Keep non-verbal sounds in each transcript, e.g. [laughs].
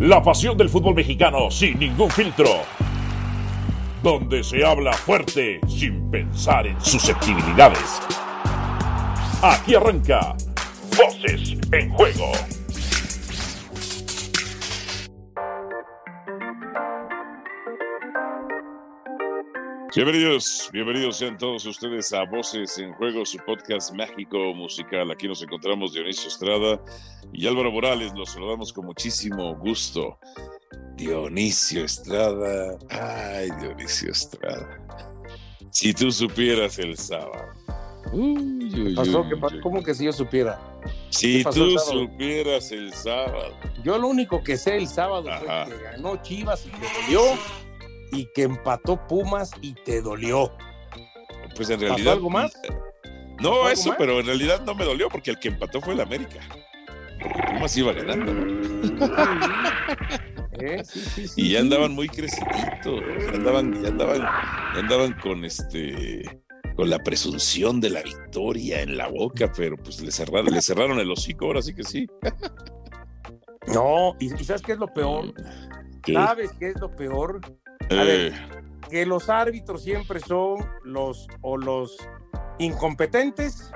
La pasión del fútbol mexicano sin ningún filtro. Donde se habla fuerte sin pensar en susceptibilidades. Aquí arranca Voces en Juego. Bienvenidos, bienvenidos sean todos ustedes a Voces en Juego, su podcast mágico musical. Aquí nos encontramos Dionisio Estrada y Álvaro Morales. Los saludamos con muchísimo gusto. Dionisio Estrada, ay Dionisio Estrada. Si tú supieras el sábado. Uy, pasó? ¿Cómo que si yo supiera? Si tú supieras el sábado. Yo lo único que sé el sábado fue que ganó Chivas y me dolió y que empató Pumas y te dolió. Pues en realidad. algo más? No, eso, pero en realidad no me dolió porque el que empató fue el América. Porque Pumas iba ganando. [laughs] ¿Eh? y ya andaban muy creciditos. Andaban, ya andaban, andaban con este con la presunción de la victoria en la boca, pero pues le cerraron, le cerraron el hocico, ahora sí que sí. No, y, ¿sabes qué es lo peor? ¿Sabes qué es lo peor? A ver, eh. que los árbitros siempre son los o los incompetentes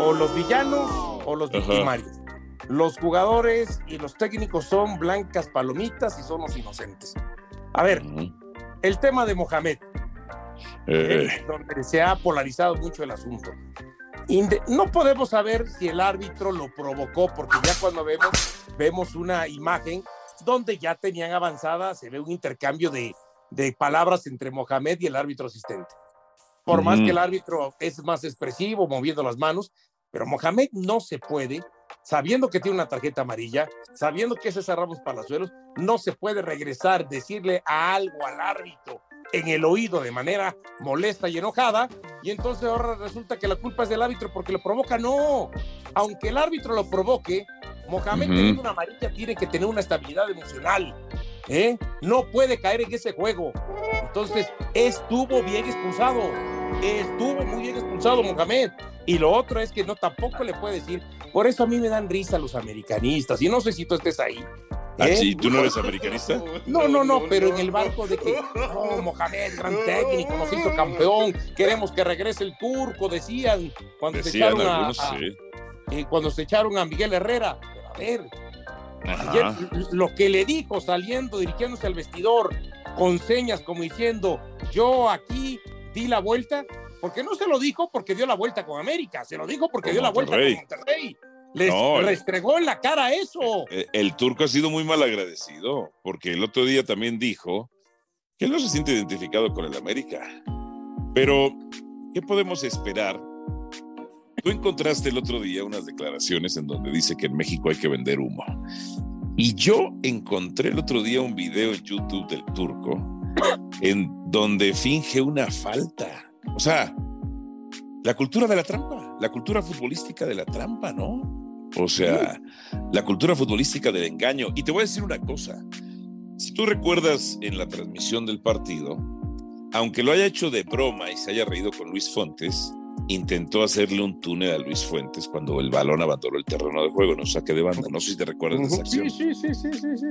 o los villanos o los victimarios. Los jugadores y los técnicos son blancas palomitas y son los inocentes. A ver, el tema de Mohamed, eh. donde se ha polarizado mucho el asunto. no podemos saber si el árbitro lo provocó, porque ya cuando vemos, vemos una imagen donde ya tenían avanzada, se ve un intercambio de, palabras entre Mohamed y el árbitro asistente. Por más que el árbitro es más expresivo, moviendo las manos, pero Mohamed no se puede, sabiendo que tiene una tarjeta amarilla, sabiendo que es ese Ramos Palazuelos, no se puede regresar, decirle a algo al árbitro en el oído de manera molesta y enojada, y entonces ahora resulta que la culpa es del árbitro porque lo provoca. No, aunque el árbitro lo provoque, Mohamed teniendo una amarilla tiene que tener una estabilidad emocional. ¿eh? No puede caer en ese juego. Entonces, estuvo bien expulsado. Estuvo muy bien expulsado Mohamed. Y lo otro es que no tampoco le puede decir. Por eso a mí me dan risa los americanistas. Y no sé si tú estés ahí. ¿Ah, ¿Eh? sí? ¿Tú no eres americanista? [laughs] No, no, no, pero en el barco de que, no, Mohamed, gran técnico, nos hizo campeón, queremos que regrese el turco, decían, cuando se echaron a, eh, cuando se echaron a Miguel Herrera ver. lo que le dijo saliendo, dirigiéndose al vestidor, con señas como diciendo, yo aquí di la vuelta, porque no se lo dijo porque dio la vuelta con América, se lo dijo porque dio la vuelta con Monterrey. Les restregó en la cara eso. El, eh, el, turco ha sido muy mal agradecido, porque el otro día también dijo que él no se siente identificado con el América. Pero, ¿qué podemos esperar Tú encontraste el otro día unas declaraciones en donde dice que en México hay que vender humo. Y yo encontré el otro día un video en YouTube del turco en donde finge una falta. O sea, la cultura de la trampa, la cultura futbolística de la trampa, ¿no? O sea, la cultura futbolística del engaño. Y te voy a decir una cosa. Si tú recuerdas en la transmisión del partido, aunque lo haya hecho de broma y se haya reído con Luis Fontes, intentó hacerle un túnel a Luis Fuentes cuando el balón abandonó el terreno de juego, no saque de banda. No sé si te recuerdas de esa acción. Sí, sí, sí, sí, sí.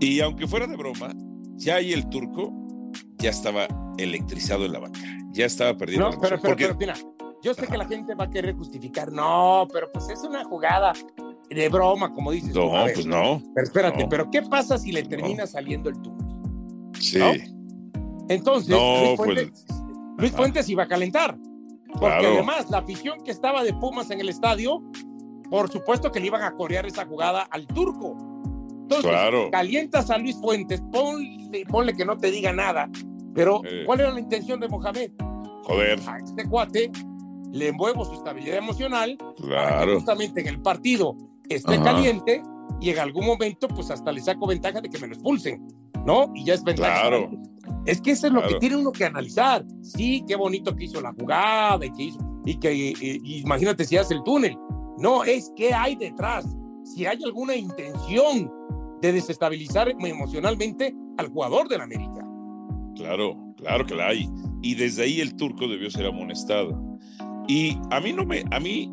Y aunque fuera de broma, ya ahí el turco ya estaba electrizado en la banca. Ya estaba perdiendo. No, pero, yo sé que la gente va a querer justificar. No, pero pues es una jugada de broma, como dices. No, pues no. Pero espérate, pero ¿qué pasa si le termina saliendo el túnel? Sí. Entonces, Luis, Luis Fuentes iba a calentar. Porque además, la afición que estaba de Pumas en el estadio, por supuesto que le iban a corear esa jugada al turco. Entonces, calientas a Luis Fuentes, ponle, que no te diga nada. Pero, eh. ¿cuál era la intención de Mohamed? Joder. A este cuate le envuelvo su estabilidad emocional. Claro. justamente en el partido esté caliente y en algún momento, pues hasta le saco ventaja de que me lo expulsen. ¿no? Y ya es ventaja. Claro. Es que eso es lo que tiene uno que analizar. Sí, qué bonito que hizo la jugada y que hizo, y que imagínate si hace el túnel. No, es qué hay detrás. Si hay alguna intención de desestabilizar emocionalmente al jugador del América. Claro, claro que la hay. Y desde ahí el turco debió ser amonestado. Y a mí no me, a mí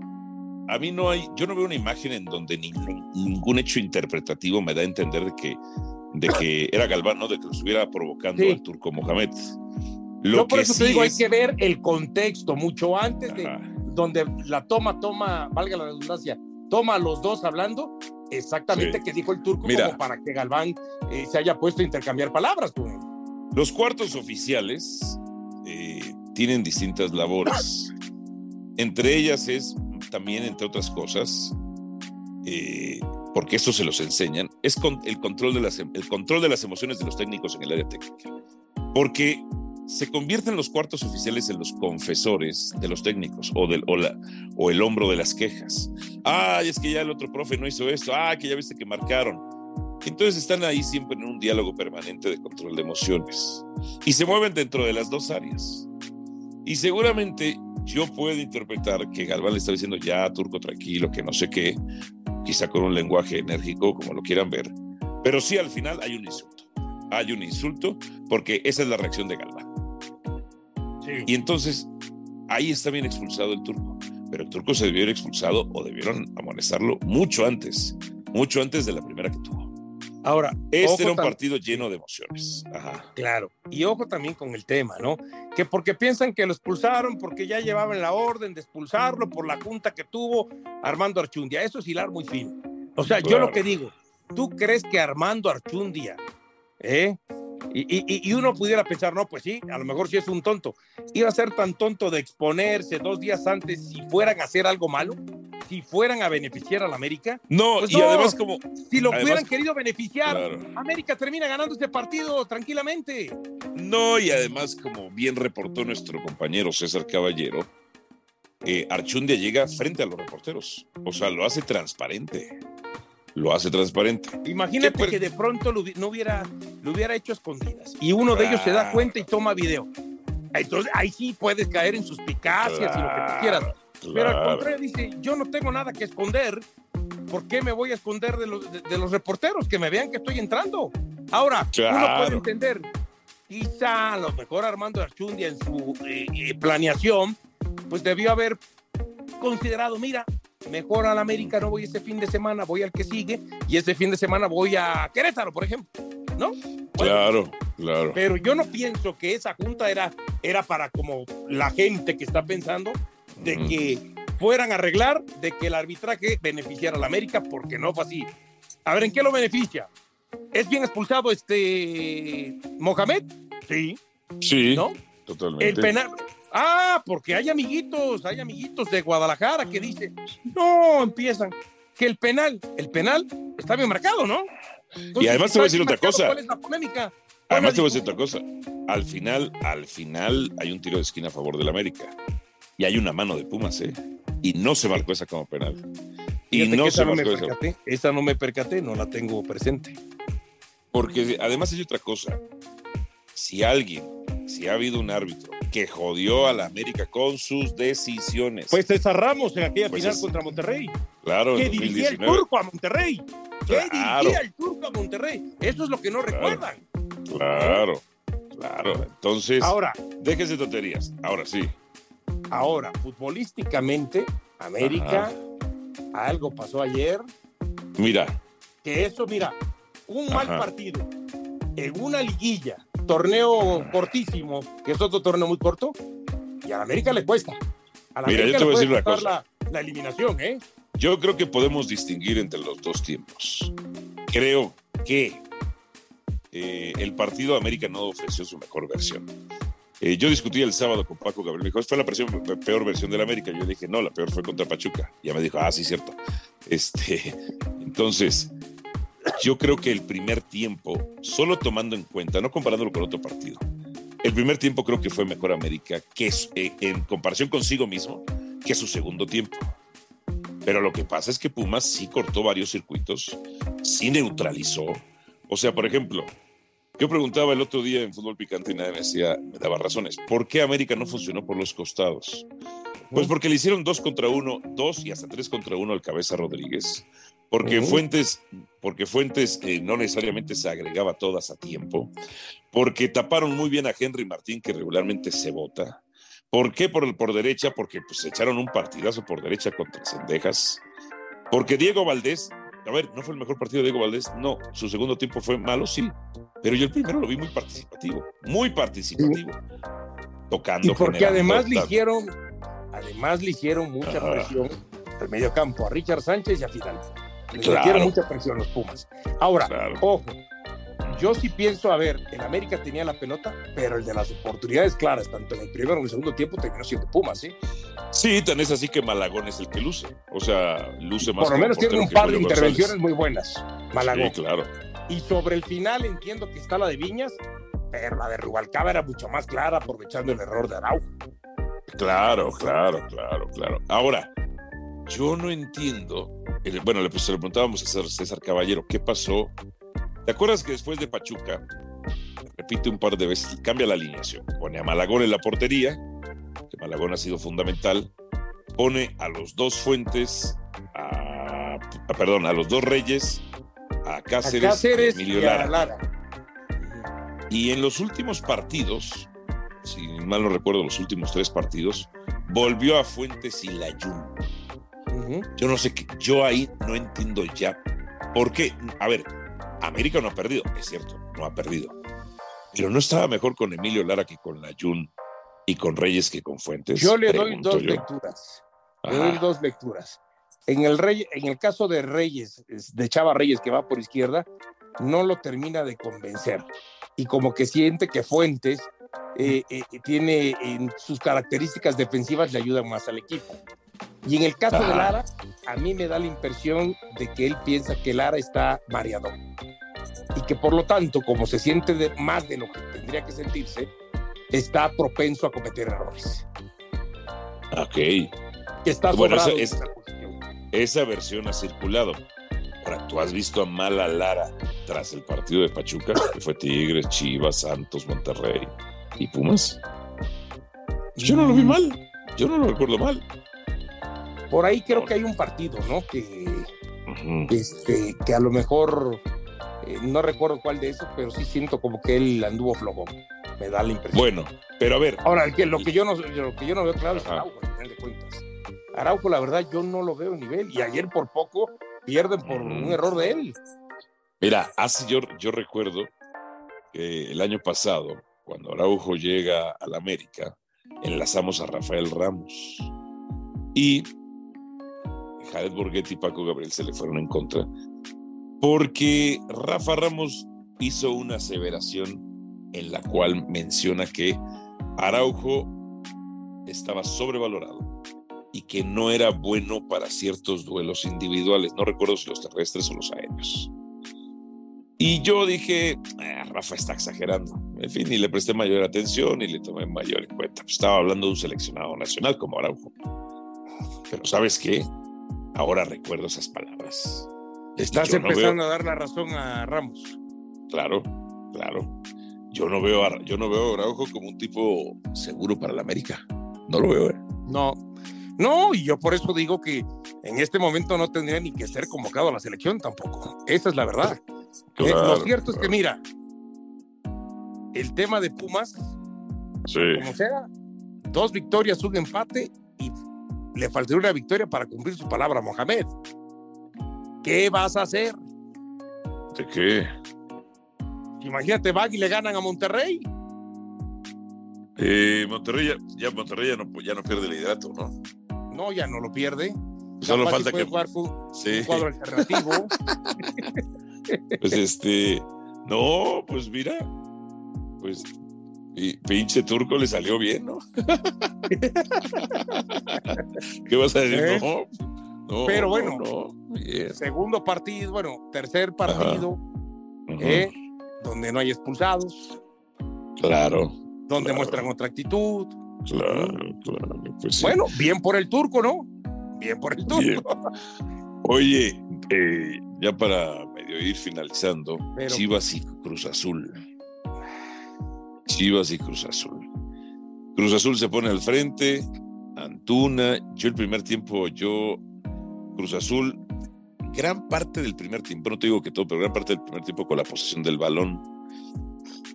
a mí no hay, yo no veo una imagen en donde ningún hecho interpretativo me da a entender de que, de que era Galván, ¿no? De que lo estuviera provocando el turco Mohamed. Lo por eso te digo, hay que ver el contexto mucho antes de donde la toma, toma, valga la redundancia, toma a los dos hablando, exactamente que dijo el turco como para que Galván eh, se haya puesto a intercambiar palabras él. Los cuartos oficiales eh, tienen distintas labores. Entre ellas es también, entre otras cosas, eh, porque esto se los enseñan, es el, control de las, el control de las emociones de los técnicos en el área técnica. Porque se convierten los cuartos oficiales en los confesores de los técnicos o, del, o, o el hombro de las quejas. Ay, es que ya el otro profe no hizo esto. Ah, que ya viste que marcaron. Entonces están ahí siempre en un diálogo permanente de control de emociones y se mueven dentro de las dos áreas. Y seguramente yo puedo interpretar que Galván le está diciendo ya, turco, tranquilo, que no sé qué, quizá con un lenguaje enérgico, como lo quieran ver, pero sí al final hay un insulto. Hay un insulto porque esa es la reacción de Galván. Y entonces ahí está bien expulsado el turco, pero el turco se debió haber expulsado o debieron amonestarlo mucho antes, mucho antes de la primera que tuvo. Ahora, este era un partido lleno de emociones. Claro, y ojo también con el tema, ¿no? Que porque piensan que lo expulsaron porque ya llevaban la orden de expulsarlo por la junta que tuvo Armando Archundia. Eso es hilar muy fino. O sea, yo lo que digo, ¿tú crees que Armando Archundia, eh? Y, y, uno pudiera pensar, no, pues sí, a lo mejor sí es un tonto. Iba a ser tan tonto de exponerse dos días antes si fueran a hacer algo malo si fueran a beneficiar a la América. No, pues y además como... Si lo hubieran querido beneficiar, América termina ganando este partido tranquilamente. No, y además como bien reportó nuestro compañero César Caballero, eh, Archundia llega frente a los reporteros, o sea, lo hace transparente. Lo hace transparente. Imagínate que de pronto lo, no hubiera, lo hubiera hecho escondidas y uno de ellos se da cuenta y toma video. Entonces ahí sí puedes caer en suspicacias y lo que tú quieras pero al contrario dice, yo no tengo nada que esconder, ¿por qué me voy a esconder de los, de, los reporteros? Que me vean que estoy entrando. Ahora, uno puede entender, quizá a lo mejor Armando Archundia en su eh, eh, planeación, pues debió haber considerado, mira, mejor al América no voy este fin de semana, voy al que sigue, y este fin de semana voy a Querétaro, por ejemplo, ¿no? claro, claro. Pero yo no pienso que esa junta era, era para como la gente que está pensando, de que fueran a arreglar, de que el arbitraje beneficiara a la América, porque no fue así. A ver, ¿en qué lo beneficia? ¿Es bien expulsado este Mohamed? Sí. Sí. ¿No? Totalmente. El penal. Ah, porque hay amiguitos, hay amiguitos de Guadalajara que dicen, no, empiezan, que el penal, el penal está bien marcado, ¿no? y además te voy a decir otra cosa. ¿Cuál es la polémica? Además te voy a decir otra cosa. Al final, al final hay un tiro de esquina a favor del América y hay una mano de Pumas, ¿eh? Y no se marcó esa como penal. Y no se marcó esa. Esa no me percaté, no la tengo presente. Porque además hay otra cosa. Si alguien, si ha habido un árbitro que jodió a la América con sus decisiones. Pues César Ramos en aquella pues final contra Monterrey. Claro, que dirigía el turco a Monterrey. Que dirigía el turco a Monterrey. Eso es lo que no recuerdan. Claro, claro. Entonces, ahora, déjese tonterías. Ahora sí. Ahora, futbolísticamente, América, algo pasó ayer. Mira. Que eso, mira, un mal partido en una liguilla, torneo cortísimo, que es otro torneo muy corto, y a América le cuesta. A la mira, América yo te voy a decir una cosa. La, eliminación, ¿eh? Yo creo que podemos distinguir entre los dos tiempos. Creo que eh, el partido América no ofreció su mejor versión. Eh, yo discutí el sábado con Paco Gabriel, me dijo, fue la peor versión del América. Yo dije, no, la peor fue contra Pachuca. Ya me dijo, ah, sí, cierto. Este, [laughs] entonces, yo creo que el primer tiempo, solo tomando en cuenta, no comparándolo con otro partido, el primer tiempo creo que fue mejor América que eh, en comparación consigo mismo que su segundo tiempo. Pero lo que pasa es que Pumas sí cortó varios circuitos, sí neutralizó. O sea, por ejemplo, yo preguntaba el otro día en Fútbol Picante y nadie me decía, me daba razones. ¿Por qué América no funcionó por los costados? Pues porque le hicieron dos contra uno, dos y hasta tres contra uno al Cabeza Rodríguez. Porque Fuentes, porque Fuentes eh, no necesariamente se agregaba todas a tiempo. Porque taparon muy bien a Henry Martín, que regularmente se vota. ¿Por qué por, por derecha? Porque pues echaron un partidazo por derecha contra Cendejas. Porque Diego Valdés, a ver, no fue el mejor partido de Diego Valdés, no, su segundo tiempo fue malo, sí, pero yo el primero lo vi muy participativo, muy participativo, tocando. Y porque además le hicieron, además le hicieron mucha presión al medio campo, a Richard Sánchez y a Fidal. Le hicieron mucha presión los Pumas. Ahora, ojo, yo sí pienso, a ver, el América tenía la pelota, pero el de las oportunidades claras, tanto en el primero como en el segundo tiempo, terminó siendo Pumas, ¿sí? Sí, tan es así que Malagón es el que luce. O sea, luce más. Por lo menos tiene un par de intervenciones muy buenas, Malagón. Sí, claro. Y sobre el final entiendo que está la de Viñas, pero la de Rubalcaba era mucho más clara, aprovechando el error de Araujo. Claro, claro, claro, claro. Ahora, yo no entiendo. Bueno, le, pues, le preguntábamos a César Caballero, ¿qué pasó ¿Te acuerdas que después de Pachuca, repite un par de veces, cambia la alineación? Pone a Malagón en la portería, que Malagón ha sido fundamental, pone a los dos Fuentes, a, perdón, a los dos Reyes, a Cáceres, y Emilio Lara. Y en los últimos partidos, si mal no recuerdo, los últimos tres partidos, volvió a Fuentes y Layún. Yo no sé qué, yo ahí no entiendo ya. ¿Por qué? A ver, América no ha perdido, es cierto, no ha perdido. Pero no estaba mejor con Emilio Lara que con Layun y con Reyes que con Fuentes. Yo le doy dos lecturas. Le doy dos lecturas. En el, rey, en el caso de Reyes, de Chava Reyes, que va por izquierda, no lo termina de convencer. Y como que siente que Fuentes eh, eh, tiene en sus características defensivas le ayudan más al equipo. Y en el caso de Lara, a mí me da la impresión de que él piensa que Lara está mareado. Y que por lo tanto, como se siente más de lo que tendría que sentirse, está propenso a cometer errores. Ok. Que está bueno, esa, esa, versión ha circulado. Ahora, ¿tú has visto a Mala Lara tras el partido de Pachuca? Que fue Tigres, Chivas, Santos, Monterrey y Pumas. Yo no lo vi mm. mal. Yo no lo recuerdo mal. Por ahí creo que hay un partido, ¿no? Que, este, que a lo mejor, eh, no recuerdo cuál de esos, pero sí siento como que él anduvo flojo. Me da la impresión. Bueno, pero a ver. Ahora, que, lo, que yo no, lo que yo no veo claro es Araujo, al final de cuentas. Araujo, la verdad, yo no lo veo en nivel. Y ayer por poco pierden por un error de él. Mira, hace yo, yo recuerdo que el año pasado, cuando Araujo llega a la América, enlazamos a Rafael Ramos. Y Jared Borghetti y Paco Gabriel se le fueron en contra, porque Rafa Ramos hizo una aseveración en la cual menciona que Araujo estaba sobrevalorado y que no era bueno para ciertos duelos individuales. No recuerdo si los terrestres o los aéreos. Y yo dije, ah, Rafa está exagerando. En fin, y le presté mayor atención y le tomé mayor en cuenta. estaba hablando de un seleccionado nacional como Araujo. Pero ¿sabes qué? Ahora recuerdo esas palabras. Estás empezando a dar la razón a Ramos. Claro, claro. Yo no veo a, yo no veo a Araujo como un tipo seguro para la América. No lo veo. ¿eh? No, no, y yo por eso digo que en este momento no tendría ni que ser convocado a la selección tampoco. Esa es la verdad. Eh, lo cierto es que, mira, el tema de Pumas, como sea, dos victorias, un empate le faltaría una victoria para cumplir su palabra, Mohamed. ¿Qué vas a hacer? ¿De qué? Imagínate, va y le ganan a Monterrey. Eh, Monterrey, ya, Monterrey ya no, ya no pierde el liderato, ¿no? No, ya no lo pierde. Solo falta que jugar sí. un cuadro alternativo. [laughs] pues este, no, pues mira, pues y pinche turco le salió bien, ¿no? [laughs] ¿Qué vas a decir? ¿Eh? No, Pero bueno, segundo partido, bueno, tercer partido, ¿eh? donde no hay expulsados. Claro. Donde muestran otra actitud. Claro, claro. Pues bueno, bien por el turco, ¿no? Bien por el turco. [laughs] Oye, eh, ya para medio ir finalizando, Chivas y Cruz Azul. Chivas y Cruz Azul. Cruz Azul se pone al frente, Antuna, yo el primer tiempo, yo, Cruz Azul, gran parte del primer tiempo, no te digo que todo, pero gran parte del primer tiempo con la posesión del balón,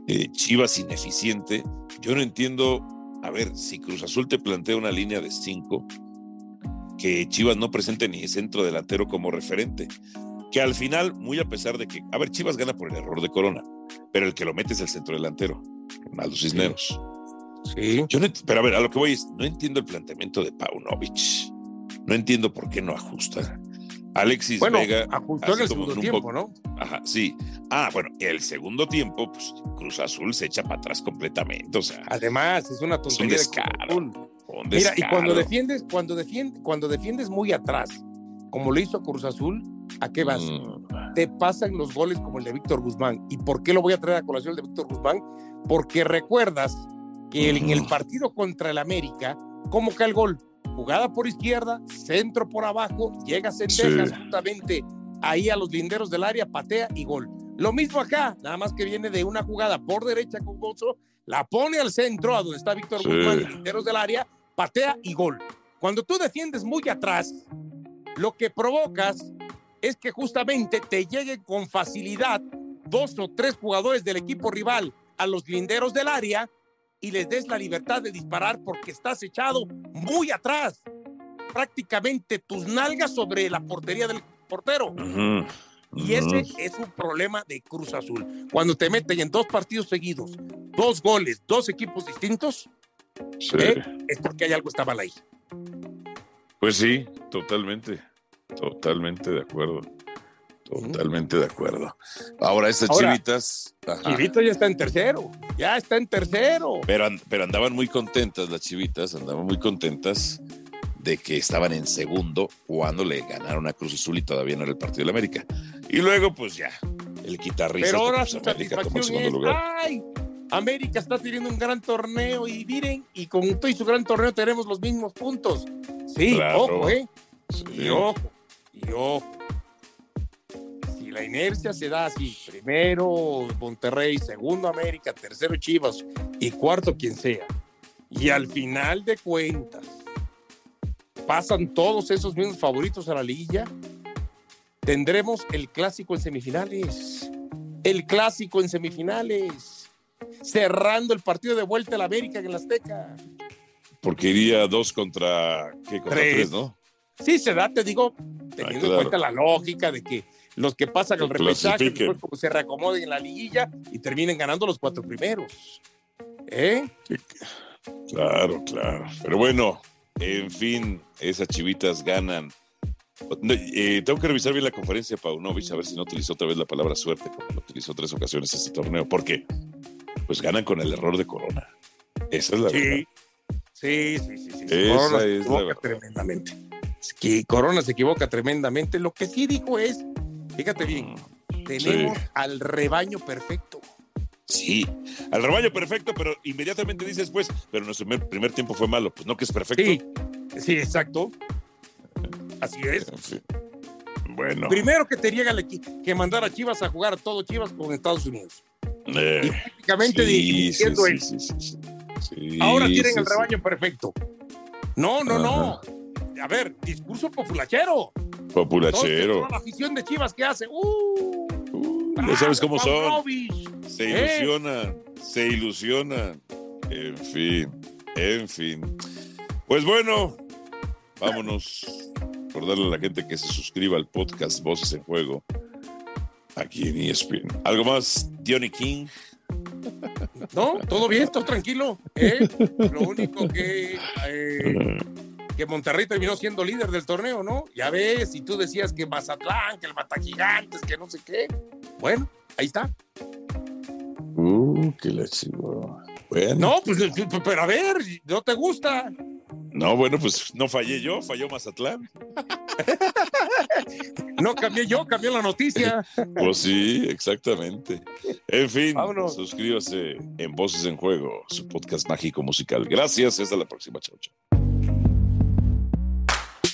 eh, Chivas ineficiente, yo no entiendo a ver, si Cruz Azul te plantea una línea de cinco, que Chivas no presente ni centro delantero como referente, que al final, muy a pesar de que, a ver, Chivas gana por el error de Corona, pero el que lo mete es el centro delantero, Ronaldo Cisneros. Sí. Yo no, pero a ver, a lo que voy es, no entiendo el planteamiento de Paunovic. No entiendo por qué no ajusta. Alexis bueno, Vega. Ajustó en el segundo tiempo, ¿no? Ajá, sí. Ah, bueno, el segundo tiempo, pues Cruz Azul se echa para atrás completamente. O sea. Además, es una tontería. Es un descaro. Un Mira, y cuando defiendes, cuando defiendes, cuando defiendes muy atrás, como lo hizo Cruz Azul, ¿a qué vas? Mm. Te pasan los goles como el de Víctor Guzmán. ¿Y por qué lo voy a traer a colación el de Víctor Guzmán? Porque recuerdas que en el partido contra el América, ¿cómo cae el gol? Jugada por izquierda, centro por abajo, llega Sendejas justamente ahí a los linderos del área, patea y gol. Lo mismo acá, nada más que viene de una jugada por derecha con Gozo, la pone al centro, a donde está Víctor Guzmán, linderos del área, patea y gol. Cuando tú defiendes muy atrás, lo que provocas es que justamente te lleguen con facilidad dos o tres jugadores del equipo rival a los linderos del área y les des la libertad de disparar porque estás echado muy atrás, prácticamente tus nalgas sobre la portería del portero. Y ese es un problema de Cruz Azul. Cuando te meten en dos partidos seguidos, dos goles, dos equipos distintos, ¿eh? es porque hay algo está mal ahí. Pues sí, totalmente, totalmente de acuerdo. Totalmente de acuerdo. Ahora, estas chivitas. Chivito ya está en tercero. Ya está en tercero. Pero, pero andaban muy contentas las chivitas, andaban muy contentas de que estaban en segundo cuando le ganaron a Cruz Azul y todavía no era el partido de la América. Y luego, pues ya, el guitarrista. Pero ahora su satisfacción es, ¡ay! América está teniendo un gran torneo y miren, y con todo y su gran torneo tenemos los mismos puntos. Sí, ojo, ¿eh? Y ojo, y ojo la inercia se da así, primero Monterrey, segundo América, tercero Chivas y cuarto quien sea, y al final de cuentas pasan todos esos mismos favoritos a la liguilla, tendremos el clásico en semifinales, el clásico en semifinales, cerrando el partido de vuelta a la América en el Azteca. Porque iría dos contra, ¿qué? Contra tres, ¿no? Sí, se da, te digo, teniendo en cuenta la lógica de que los que pasan al repechaje, después como se reacomoden en la liguilla y terminen ganando los cuatro primeros. ¿Eh? Claro, claro. Pero bueno, en fin, esas chivitas ganan. Eh, tengo que revisar bien la conferencia de Paunovic a ver si no utilizó otra vez la palabra suerte, como lo utilizó tres ocasiones este torneo. porque Pues ganan con el error de Corona. Esa es la verdad. Sí, sí, sí, sí. Esa es la verdad. tremendamente. que Corona se equivoca tremendamente. Lo que sí dijo es Fíjate bien, mm, tenemos al rebaño perfecto. Sí, al rebaño perfecto, pero inmediatamente dices, pues, pero nuestro primer, tiempo fue malo. Pues no, que es perfecto. Sí, sí, exacto. Así es. Bueno. Primero que te llega que mandar a Chivas a jugar a todo Chivas con Estados Unidos. Eh, y prácticamente diciendo él. Ahora tienen el rebaño perfecto. No, no, no. A ver, discurso populachero. Populachero. la afición de Chivas que hace. Uh, uh sabes cómo son. Se ¿Eh? ilusionan, se ilusionan. En fin, en fin. Pues bueno, vámonos. Recordarle a la gente que se suscriba al podcast Voces en Juego aquí en ESPN. ¿Algo más, Johnny King? No, todo bien, todo tranquilo. ¿eh? Lo único que eh, [laughs] que Monterrey terminó siendo líder del torneo, ¿no? Ya ves, y tú decías que Mazatlán, que el Matagigantes, que no sé qué. Bueno, ahí está. Uh, qué la chivo. Bueno. No, pues, pero a ver, ¿no te gusta? No, bueno, pues no fallé yo, falló Mazatlán. [laughs] no cambié yo, cambié la noticia. [laughs] Pues sí, exactamente. En fin, suscríbase en Voces en Juego, su podcast mágico musical. Gracias, hasta la próxima, chao, chao.